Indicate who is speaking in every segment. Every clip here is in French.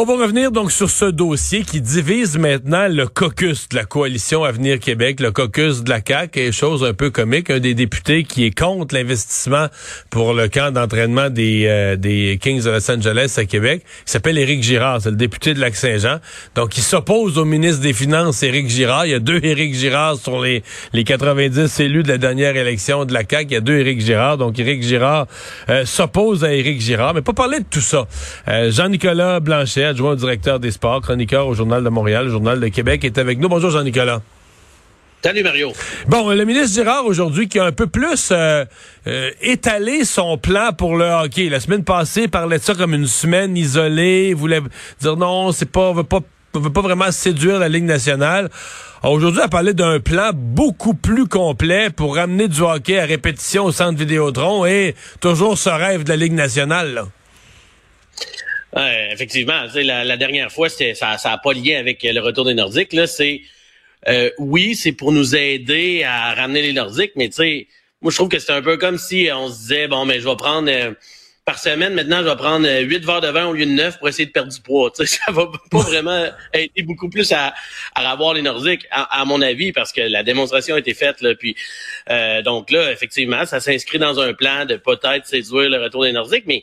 Speaker 1: On va revenir donc sur ce dossier qui divise maintenant le caucus de la coalition Avenir Québec, le caucus de la CAQ, et chose un peu comique, un des députés qui est contre l'investissement pour le camp d'entraînement des, euh, des Kings de Los Angeles à Québec. Il s'appelle Éric Girard, c'est le député de Lac-Saint-Jean. Donc, il s'oppose au ministre des Finances, Éric Girard. Il y a deux Éric Girard sur les, les 90 élus de la dernière élection de la CAQ. Il y a deux Éric Girard. Donc, Éric Girard euh, s'oppose à Éric Girard. Mais pas parler de tout ça. Euh, Jean-Nicolas Blanchet, adjoint au directeur des sports, chroniqueur au Journal de Montréal, le Journal de Québec, est avec nous. Bonjour Jean-Nicolas.
Speaker 2: Salut Mario.
Speaker 1: Bon, le ministre Girard aujourd'hui qui a un peu plus euh, euh, étalé son plan pour le hockey. La semaine passée, il parlait de ça comme une semaine isolée, il voulait dire non, c'est pas, on veut pas, on veut pas vraiment séduire la Ligue nationale. Aujourd'hui, elle parlait d'un plan beaucoup plus complet pour ramener du hockey à répétition au centre Vidéotron et toujours ce rêve de la Ligue nationale. Là.
Speaker 2: Ouais, effectivement, la, la dernière fois, ça n'a pas lié avec le retour des Nordiques. Là, c'est euh, oui, c'est pour nous aider à ramener les Nordiques, mais tu sais, moi je trouve que c'est un peu comme si on se disait bon, mais je vais prendre euh, par semaine maintenant, je vais prendre euh, huit verres de vin au lieu de neuf pour essayer de perdre du poids. Tu sais, ça va pas vraiment aider beaucoup plus à, à avoir les Nordiques, à, mon avis, parce que la démonstration a été faite là. Puis donc là, effectivement, ça s'inscrit dans un plan de peut-être séduire le retour des Nordiques, mais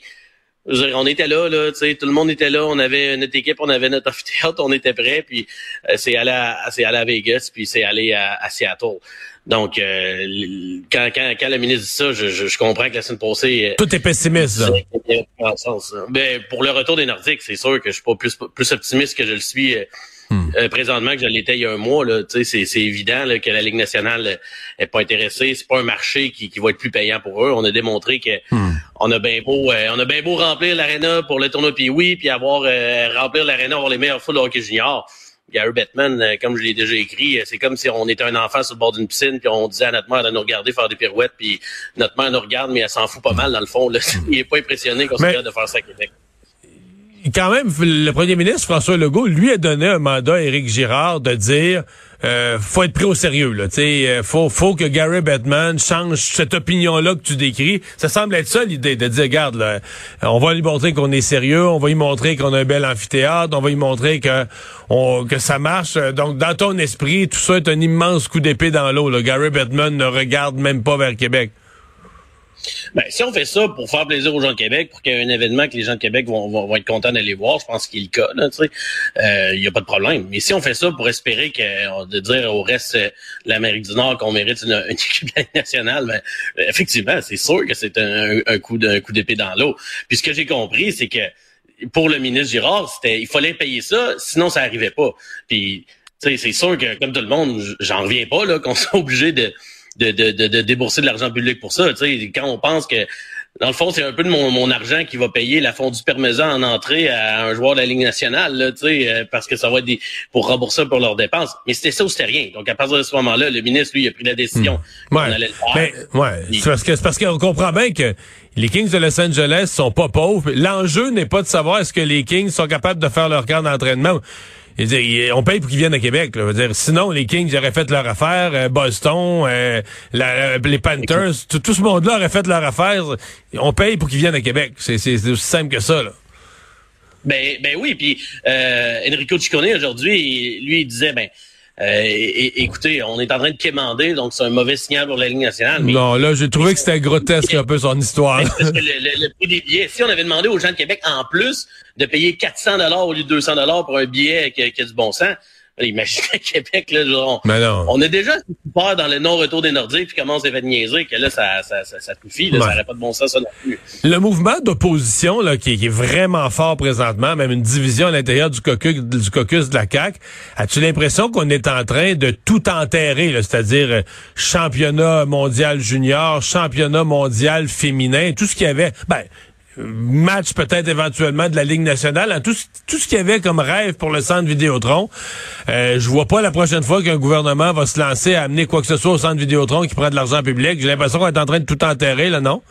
Speaker 2: on était là, là, tu sais, tout le monde était là, on avait notre équipe, on avait notre amphithéâtre, on était prêt, puis euh, c'est allé à, c'est allé à Vegas, puis c'est allé à, Seattle. Donc, euh, quand, quand, quand le ministre dit ça, je, je, comprends que la semaine passée...
Speaker 1: Euh, tout est pessimiste, là.
Speaker 2: Ben, pour le retour des Nordiques, c'est sûr que je suis pas plus, plus optimiste que je le suis Hmm. Euh, présentement que je l'étais il y a un mois, là, c'est, c'est évident là, que la Ligue nationale est pas intéressée. C'est pas un marché qui, qui va être plus payant pour eux. On a démontré que hmm. on a bien beau euh, on a bien beau remplir l'aréna pour le tournoi puis oui, puis avoir euh, remplir l'aréna, avoir les meilleurs foules de hockey junior. Gary Bettman, comme je l'ai déjà écrit, c'est comme si on était un enfant sur le bord d'une piscine, puis on disait à notre mère de nous regarder faire des pirouettes, puis notre mère nous regarde, mais elle s'en fout pas mal dans le fond. Là. Il est pas impressionné qu'on soit de faire ça à Québec
Speaker 1: quand même, le premier ministre François Legault lui a donné un mandat à Éric Girard de dire euh, faut être pris au sérieux là, euh, faut faut que Gary Bettman change cette opinion là que tu décris. Ça semble être ça l'idée de dire regarde là, on va lui montrer qu'on est sérieux, on va lui montrer qu'on a un bel amphithéâtre, on va lui montrer que on, que ça marche. Donc dans ton esprit, tout ça est un immense coup d'épée dans l'eau. Gary Bettman ne regarde même pas vers Québec.
Speaker 2: Ben, si on fait ça pour faire plaisir aux gens de Québec, pour qu'il y ait un événement que les gens de Québec vont, vont, être contents d'aller voir, je pense qu'il est le cas, il n'y euh, a pas de problème. Mais si on fait ça pour espérer que de dire au reste de l'Amérique du Nord qu'on mérite une, une équipe nationale, ben, effectivement, c'est sûr que c'est un, un, coup d'épée dans l'eau. Puis ce que j'ai compris, c'est que pour le ministre Girard, c'était il fallait payer ça, sinon ça arrivait pas. Puis c'est sûr que comme tout le monde, j'en reviens pas là qu'on soit obligé de de, de, de, débourser de l'argent public pour ça. Quand on pense que dans le fond, c'est un peu de mon, mon, argent qui va payer la fondue parmesan en entrée à un joueur de la Ligue nationale, là, euh, parce que ça va être des, pour rembourser pour leurs dépenses. Mais c'était ça ou c'était rien. Donc, à partir de ce moment-là, le ministre, lui, a pris la décision
Speaker 1: hmm. allait le faire. Ouais. C'est parce que c'est parce qu'on comprend bien que les Kings de Los Angeles sont pas pauvres. L'enjeu n'est pas de savoir est-ce que les Kings sont capables de faire leur camp d'entraînement on paye pour qu'ils viennent à Québec. Là. Dire, sinon, les Kings auraient fait leur affaire, euh, Boston, euh, euh, les Panthers, tout, ce monde-là aurait fait leur affaire. On paye pour qu'ils viennent à Québec. C'est aussi simple que ça. Là.
Speaker 2: Ben, ben oui, puis Enrico Ciccone aujourd'hui, lui, il disait, ben, euh, écoutez, on est en train de quémander, donc c'est un mauvais signal pour la Ligue nationale.
Speaker 1: non, là, j'ai trouvé que c'était grotesque un peu son histoire.
Speaker 2: le, prix des billets, si on avait demandé aux gens de Québec, en plus, de payer 400 dollars au lieu de 200 dollars pour un billet qui, qui a du bon sens, Imaginez Québec, là, genre, on, a déjà peur dans le non-retour des Nordiques, puis commence à faire niaiser, que là, ça, ça, ça, ça suffit, là, ça n'aurait pas de bon sens, ça non plus.
Speaker 1: Le mouvement d'opposition, là, qui, est vraiment fort présentement, même une division à l'intérieur du caucus, du caucus de la CAQ, as-tu l'impression qu'on est en train de tout enterrer, c'est-à-dire euh, championnat mondial junior, championnat mondial féminin, tout ce qu'il y avait, ben, match peut-être éventuellement de la Ligue nationale, tout, tout ce qu'il y avait comme rêve pour le centre Vidéotron. Euh, je vois pas la prochaine fois qu'un gouvernement va se lancer à amener quoi que ce soit au centre Vidéotron qui prend de l'argent public. J'ai l'impression qu'on est en train de tout enterrer, là, non?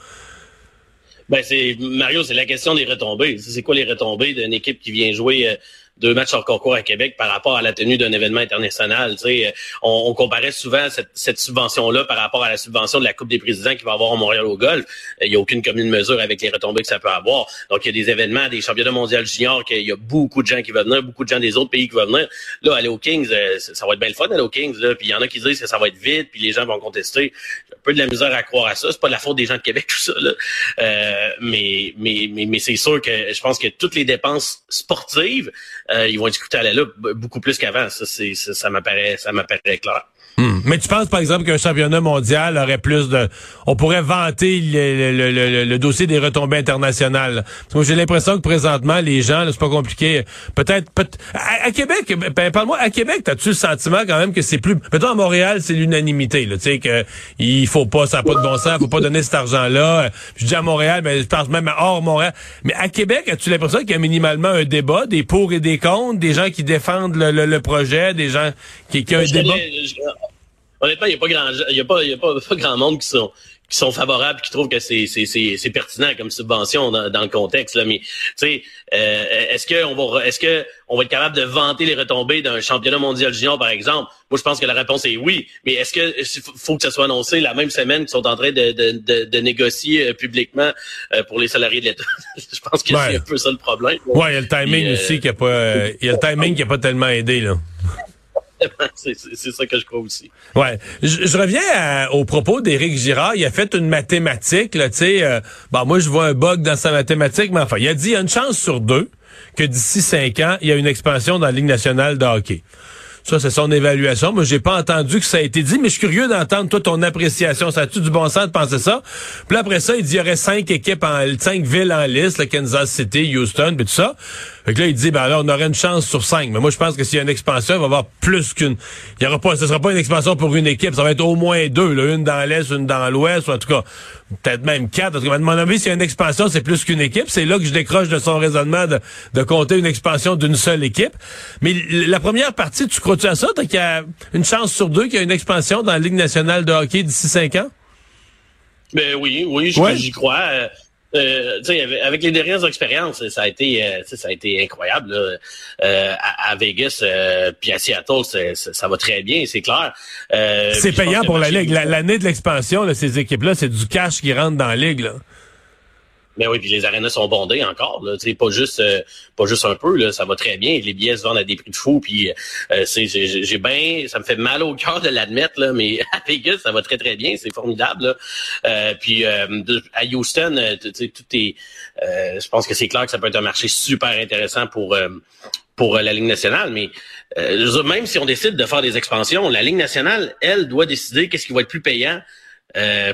Speaker 2: Ben c'est Mario, c'est la question des retombées. C'est quoi les retombées d'une équipe qui vient jouer euh, deux matchs hors concours à Québec par rapport à la tenue d'un événement international. Tu on, on comparait souvent cette, cette subvention-là par rapport à la subvention de la Coupe des présidents qui va avoir au Montréal au golf. Il n'y a aucune commune mesure avec les retombées que ça peut avoir. Donc, il y a des événements, des championnats mondiaux juniors, qu'il y a beaucoup de gens qui vont venir, beaucoup de gens des autres pays qui vont venir. Là, aller aux Kings, euh, ça va être bien le fun aller aux Kings. Là. Puis il y en a qui disent que ça va être vite, puis les gens vont contester. J'ai un peu de la misère à croire à ça. C'est pas de la faute des gens de Québec, tout ça. Là. Euh, mais mais, mais, mais c'est sûr que je pense que toutes les dépenses sportives, euh, ils vont discuter à la loupe beaucoup plus qu'avant. Ça, c'est, ça, ça m'apparaît, ça m'apparaît clair.
Speaker 1: Hmm. Mais tu penses, par exemple, qu'un championnat mondial aurait plus de... On pourrait vanter le, le, le, le dossier des retombées internationales? Que j'ai l'impression que présentement, les gens, c'est pas compliqué. Peut-être... Peut à, Québec, ben, parle-moi, à Québec, as-tu le sentiment quand même que c'est plus... Mettons, à Montréal, c'est l'unanimité. Tu sais, que il faut pas, ça n'a pas de bon sens, faut pas donner cet argent-là. Je dis à Montréal, mais je pense même hors Montréal. Mais à Québec, as-tu l'impression qu'il y a minimalement un débat, des pour et des contre, des gens qui défendent le, projet, des gens qui, qui ont un débat?
Speaker 2: Honnêtement, il n'y a pas grand, il y a pas, y a pas, pas grand monde qui sont qui sont favorables, qui trouvent que c'est c'est pertinent comme subvention dans, dans le contexte là. Mais tu sais, euh, est-ce que on va est-ce que on va être capable de vanter les retombées d'un championnat mondial junior par exemple? Moi, je pense que la réponse est oui. Mais est-ce que faut que ça soit annoncé la même semaine qu'ils sont en train de, de, de, de négocier euh, publiquement euh, pour les salariés de l'État? Je pense que c'est un peu ça le problème.
Speaker 1: Ouais, il y a le timing aussi qui a pas, il y a le timing qui a pas tellement aidé là.
Speaker 2: c'est ça que je crois aussi.
Speaker 1: Ouais. Je, reviens au propos d'Éric Girard. Il a fait une mathématique, là, tu sais. Euh, bon, moi, je vois un bug dans sa mathématique, mais enfin, il a dit il y a une chance sur deux que d'ici cinq ans, il y a une expansion dans la Ligue nationale de hockey. Ça, c'est son évaluation. Moi, j'ai pas entendu que ça a été dit, mais je suis curieux d'entendre, toi, ton appréciation. Ça a-tu du bon sens de penser ça? Puis après ça, il dit il y aurait cinq équipes, en, cinq villes en liste, le Kansas City, Houston, puis tout ça. Fait que là, il dit, ben alors, on aurait une chance sur cinq. Mais moi, je pense que s'il y a une expansion, il va y avoir plus qu'une. Il y aura pas, ce sera pas une expansion pour une équipe. Ça va être au moins deux, là. Une dans l'Est, une dans l'Ouest, ou en tout cas, peut-être même quatre. Parce que, à mon avis, s'il y a une expansion, c'est plus qu'une équipe. C'est là que je décroche de son raisonnement de, de compter une expansion d'une seule équipe. Mais la première partie, tu crois-tu à ça? T'as qu'il y a une chance sur deux qu'il y a une expansion dans la Ligue nationale de hockey d'ici cinq ans?
Speaker 2: Ben oui, oui, j'y crois. Euh, euh, avec les dernières expériences, ça a été, euh, ça a été incroyable. Euh, à, Vegas, euh, puis à Seattle, ça va très bien, c'est clair.
Speaker 1: c'est payant pour la ligue. L'année de l'expansion, ces équipes-là, c'est du cash qui rentre dans la ligue. Là.
Speaker 2: Mais ben oui, puis les arénas sont bondées encore, là, pas juste euh, pas juste un peu, là, ça va très bien. Les billets se vendent à des prix de fou, puis euh, j'ai bien, ça me fait mal au cœur de l'admettre, mais à Vegas, ça va très très bien, c'est formidable. Euh, puis à Houston, tout est, je pense que c'est clair que ça peut être un marché super intéressant pour pour la Ligue nationale, mais même si on décide de faire des expansions, la Ligue nationale, elle, doit décider qu'est-ce qui va être plus payant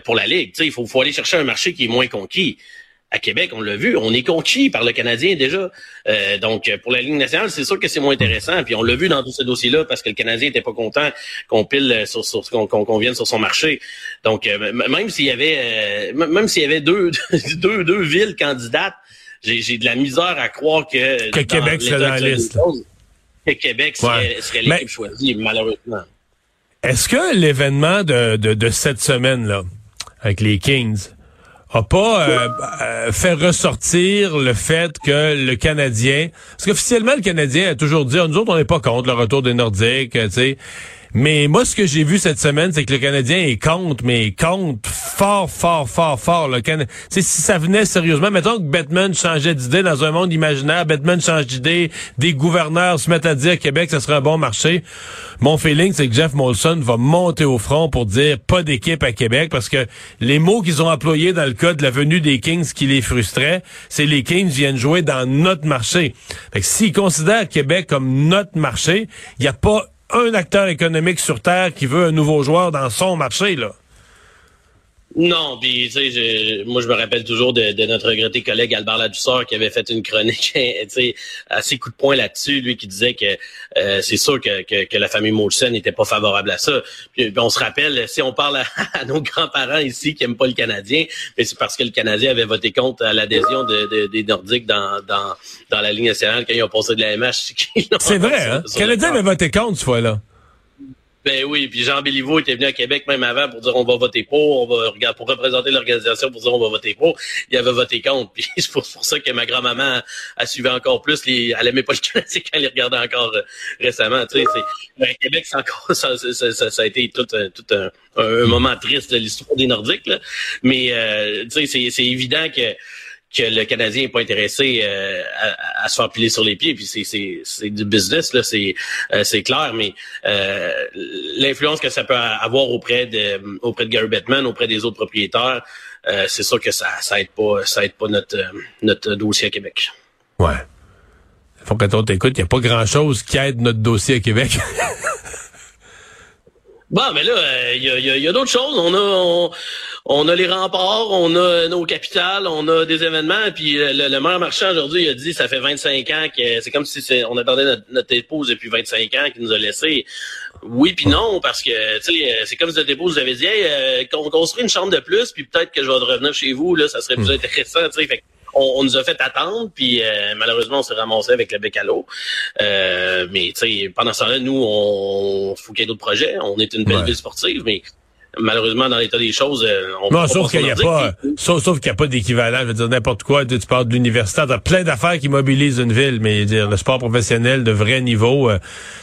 Speaker 2: pour la Ligue. il faut, faut aller chercher un marché qui est moins conquis à Québec, on l'a vu, on est conquis par le Canadien déjà. Euh, donc, pour la Ligue nationale, c'est sûr que c'est moins intéressant. Puis on l'a vu dans tout ce dossier-là parce que le Canadien était pas content qu'on pile sur, sur qu'on vienne sur son marché. Donc, euh, même s'il y avait euh, même s'il y avait deux, deux, deux villes candidates, j'ai de la misère à croire que,
Speaker 1: que Québec serait dans la liste.
Speaker 2: Que Québec serait, l'équipe choisie, malheureusement.
Speaker 1: Est-ce que l'événement de, de, de cette semaine-là, avec les Kings, a pas euh, euh, fait ressortir le fait que le Canadien, parce qu'officiellement le Canadien a toujours dit, nous autres on n'est pas contre le retour des Nordiques, tu sais. Mais moi, ce que j'ai vu cette semaine, c'est que le Canadien est contre, mais contre fort, fort, fort, fort. Le Can... si ça venait sérieusement, mettons que Batman changeait d'idée dans un monde imaginaire, Batman change d'idée, des gouverneurs se mettent à dire Québec, ce serait un bon marché. Mon feeling, c'est que Jeff Molson va monter au front pour dire pas d'équipe à Québec, parce que les mots qu'ils ont employés dans le cas de la venue des Kings qui les frustraient, c'est les Kings viennent jouer dans notre marché. Fait que s'ils considèrent Québec comme notre marché, il n'y a pas un acteur économique sur Terre qui veut un nouveau joueur dans son marché, là.
Speaker 2: Non, puis tu sais, moi je me rappelle toujours de, notre regretté collègue Albert Ladusseur qui avait fait une chronique, tu sais, assez coup de poing là-dessus, lui qui disait que euh, c'est sûr que, que, la famille Molson n'était pas favorable à ça. Puis, on se rappelle, si on parle à, nos grands-parents ici qui aiment pas le Canadien, mais c'est parce que le Canadien avait voté contre l'adhésion de, des Nordiques dans, dans, dans la ligne nationale quand ils ont passé de la MH.
Speaker 1: C'est vrai, hein? Le Canadien avait voté contre ce fois-là.
Speaker 2: Ben oui, puis Jean Béliveau était venu à Québec même avant pour dire on va voter pour, on va pour représenter l'organisation pour dire on va voter pour. Il avait voté contre. Puis c'est pour, ça que ma grand-maman a suivi encore plus. Les, elle aimait pas le Canadien quand elle les regardait encore euh, récemment. Tu sais, c'est, Québec, c'est encore ça, ça, ça, a été tout, un, tout un, un, moment triste de l'histoire des Nordiques. Là. Mais euh, tu sais, c'est évident que que le Canadien n'est pas intéressé euh, à, se faire piler sur les pieds. Puis c'est du business, là, c'est euh, clair, mais euh, l'influence que ça peut avoir auprès de auprès de Gary Bettman, auprès des autres propriétaires, c'est sûr que ça ça aide pas ça aide pas notre notre dossier à Québec.
Speaker 1: Ouais. Faut que on t'écoute, il n'y a pas grand chose qui aide notre dossier à Québec.
Speaker 2: Bon, mais là, il y a, y a d'autres choses. On a, on, a les remparts, on a nos capitales, on a des événements. Puis le, maire marchand aujourd'hui, il a dit ça fait 25 ans que c'est comme si on attendait notre, notre, épouse depuis 25 ans qui nous a laissé. Oui puis non, parce que tu sais, c'est comme si notre épouse avait dit hey, euh, qu'on construit une chambre de plus, puis peut-être que je vais revenir chez vous, là, ça serait plus hmm. intéressant. Tu sais, on, nous a fait attendre, puis euh, malheureusement, on s'est ramassé avec le bec à l'eau. Euh, mais pendant ce temps-là, nous, on faut qu'il y ait d'autres projets. On est une belle ville sportive, mais malheureusement, dans l'état des choses, euh, on
Speaker 1: Non, sauf qu'il n'y a pas, sauf, sauf qu'il n'y a pas d'équivalent. Je veux dire, n'importe quoi. Tu, parles de l'université. T'as plein d'affaires qui mobilisent une ville, mais dire, le sport professionnel de vrai niveau, euh,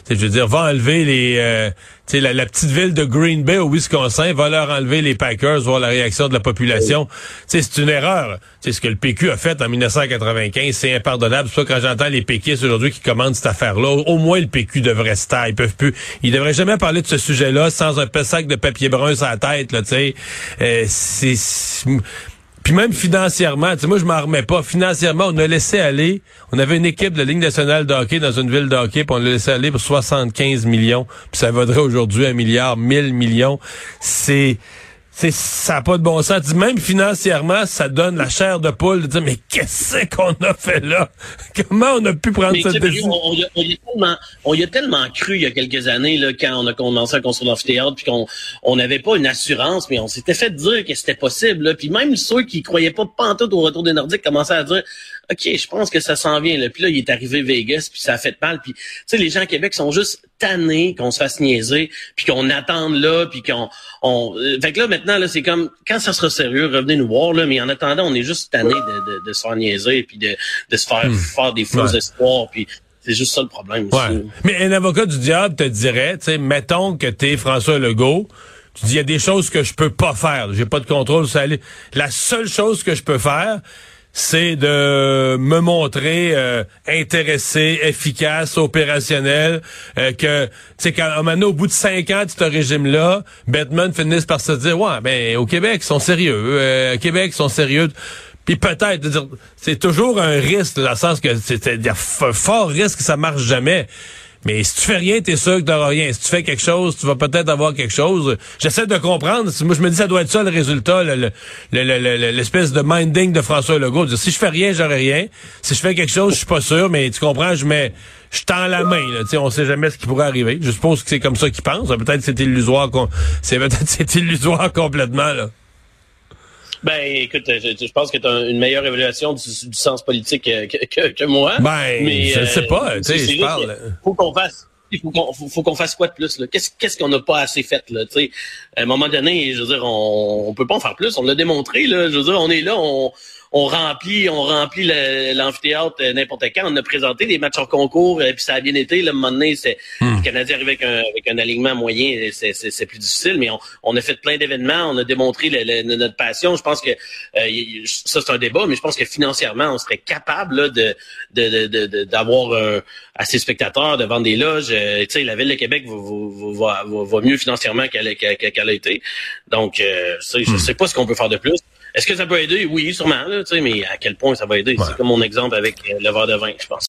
Speaker 1: je veux dire, va enlever les, euh, tu la, la, petite ville de Green Bay au Wisconsin, va leur enlever les Packers, voir la réaction de la population. c'est une erreur. C'est ce que le PQ a fait en 1995. C'est impardonnable. C'est ça quand j'entends les péquistes aujourd'hui qui commandent cette affaire-là. Au moins, le PQ devrait se taire. Ils peuvent plus. Ils devraient jamais parler de ce sujet-là sans un sac de papier brun sur la tête, là, sais. Euh, c'est puis même financièrement, tu sais, moi je m'en remets pas. Financièrement, on a laissé aller. On avait une équipe de Ligue nationale de hockey dans une ville de hockey, puis on l'a laissé aller pour 75 millions. Puis ça vaudrait aujourd'hui un milliard, mille millions. C'est c'est ça n'a pas de bon sens. Même financièrement, ça donne la chair de poule de dire mais qu'est-ce qu'on a fait là? Comment on a pu prendre cette décision?
Speaker 2: on, y a, tellement, on y a tellement cru il y a quelques années là quand on a commencé à construire l'amphithéâtre puis qu'on on n'avait pas une assurance, mais on s'était fait dire que c'était possible. Là. Puis même ceux qui croyaient pas pantoute au retour des Nordiques commençaient à dire OK, je pense que ça s'en vient. Là. Puis là, il est arrivé Vegas, puis ça a fait mal. Puis, tu sais, les gens à Québec sont juste tannés qu'on se fasse niaiser, puis qu'on attende là, puis qu'on... On... Euh, fait que là, maintenant, là, c'est comme, quand ça sera sérieux, revenez nous voir, là, mais en attendant, on est juste tannés de, de, se faire niaiser, puis de, de se faire hmm. faire des faux espoirs, puis... C'est juste ça le problème.
Speaker 1: Ouais. Mais un avocat du diable te dirait, tu sais, mettons que t'es François Legault, tu dis il y a des choses que je peux pas faire, j'ai pas de contrôle ça La seule chose que je peux faire, c'est de me montrer euh, intéressé, efficace, opérationnel, euh, que tu sais quand maintenant au bout de cinq ans de ce régime-là, Batman finisse par se dire ouais ben au Québec ils sont sérieux, euh, au Québec ils sont sérieux. Puis peut-être, c'est toujours un risque dans le sens que c'est un fort risque que ça marche jamais. Mais si tu fais rien, t'es sûr que t'auras rien. Si tu fais quelque chose, tu vas peut-être avoir quelque chose. J'essaie de comprendre. Moi, je me dis, ça doit être ça le résultat, l'espèce de minding de François Legault. si je fais rien, j'aurai rien. Si je fais quelque chose, je suis pas sûr, mais tu comprends, je mets, je tends la main. Là, on sait jamais ce qui pourrait arriver. Je suppose que c'est comme ça qu'il pense. Peut-être c'est illusoire. C'est peut-être c'est illusoire complètement. Là.
Speaker 2: Ben, écoute, je, pense que tu as une meilleure évaluation du, sens politique que, que, moi.
Speaker 1: Ben, mais, je sais pas. Euh, tu sais, je parle.
Speaker 2: Faut qu'on fasse. Il faut qu'on faut, qu'on fasse quoi de plus là? Qu'est-ce qu'est-ce qu'on n'a pas assez fait là sais? À un moment donné, je veux dire, on, on peut pas en faire plus. On l'a démontré là. Je veux dire, on est là, on on remplit, on remplit l'amphithéâtre euh, n'importe quand. On a présenté des matchs en concours, et euh, puis ça a bien été. Le moment donné, c'est hmm. le Canadien arrive avec un, avec un alignement moyen, c'est plus difficile, mais on, on a fait plein d'événements, on a démontré notre passion. Je pense que euh, ça c'est un débat, mais je pense que financièrement, on serait capable de d'avoir de, assez de spectateurs, de vendre des loges. tu sais, la ville de Québec va, va, mieux financièrement qu'elle qu'elle a été. Donc, je hmm. sais pas ce qu'on peut faire de plus. Est-ce que ça peut aider? Oui, sûrement, là, mais à quel point ça va aider? C'est comme mon exemple avec le verre de vin, je pense.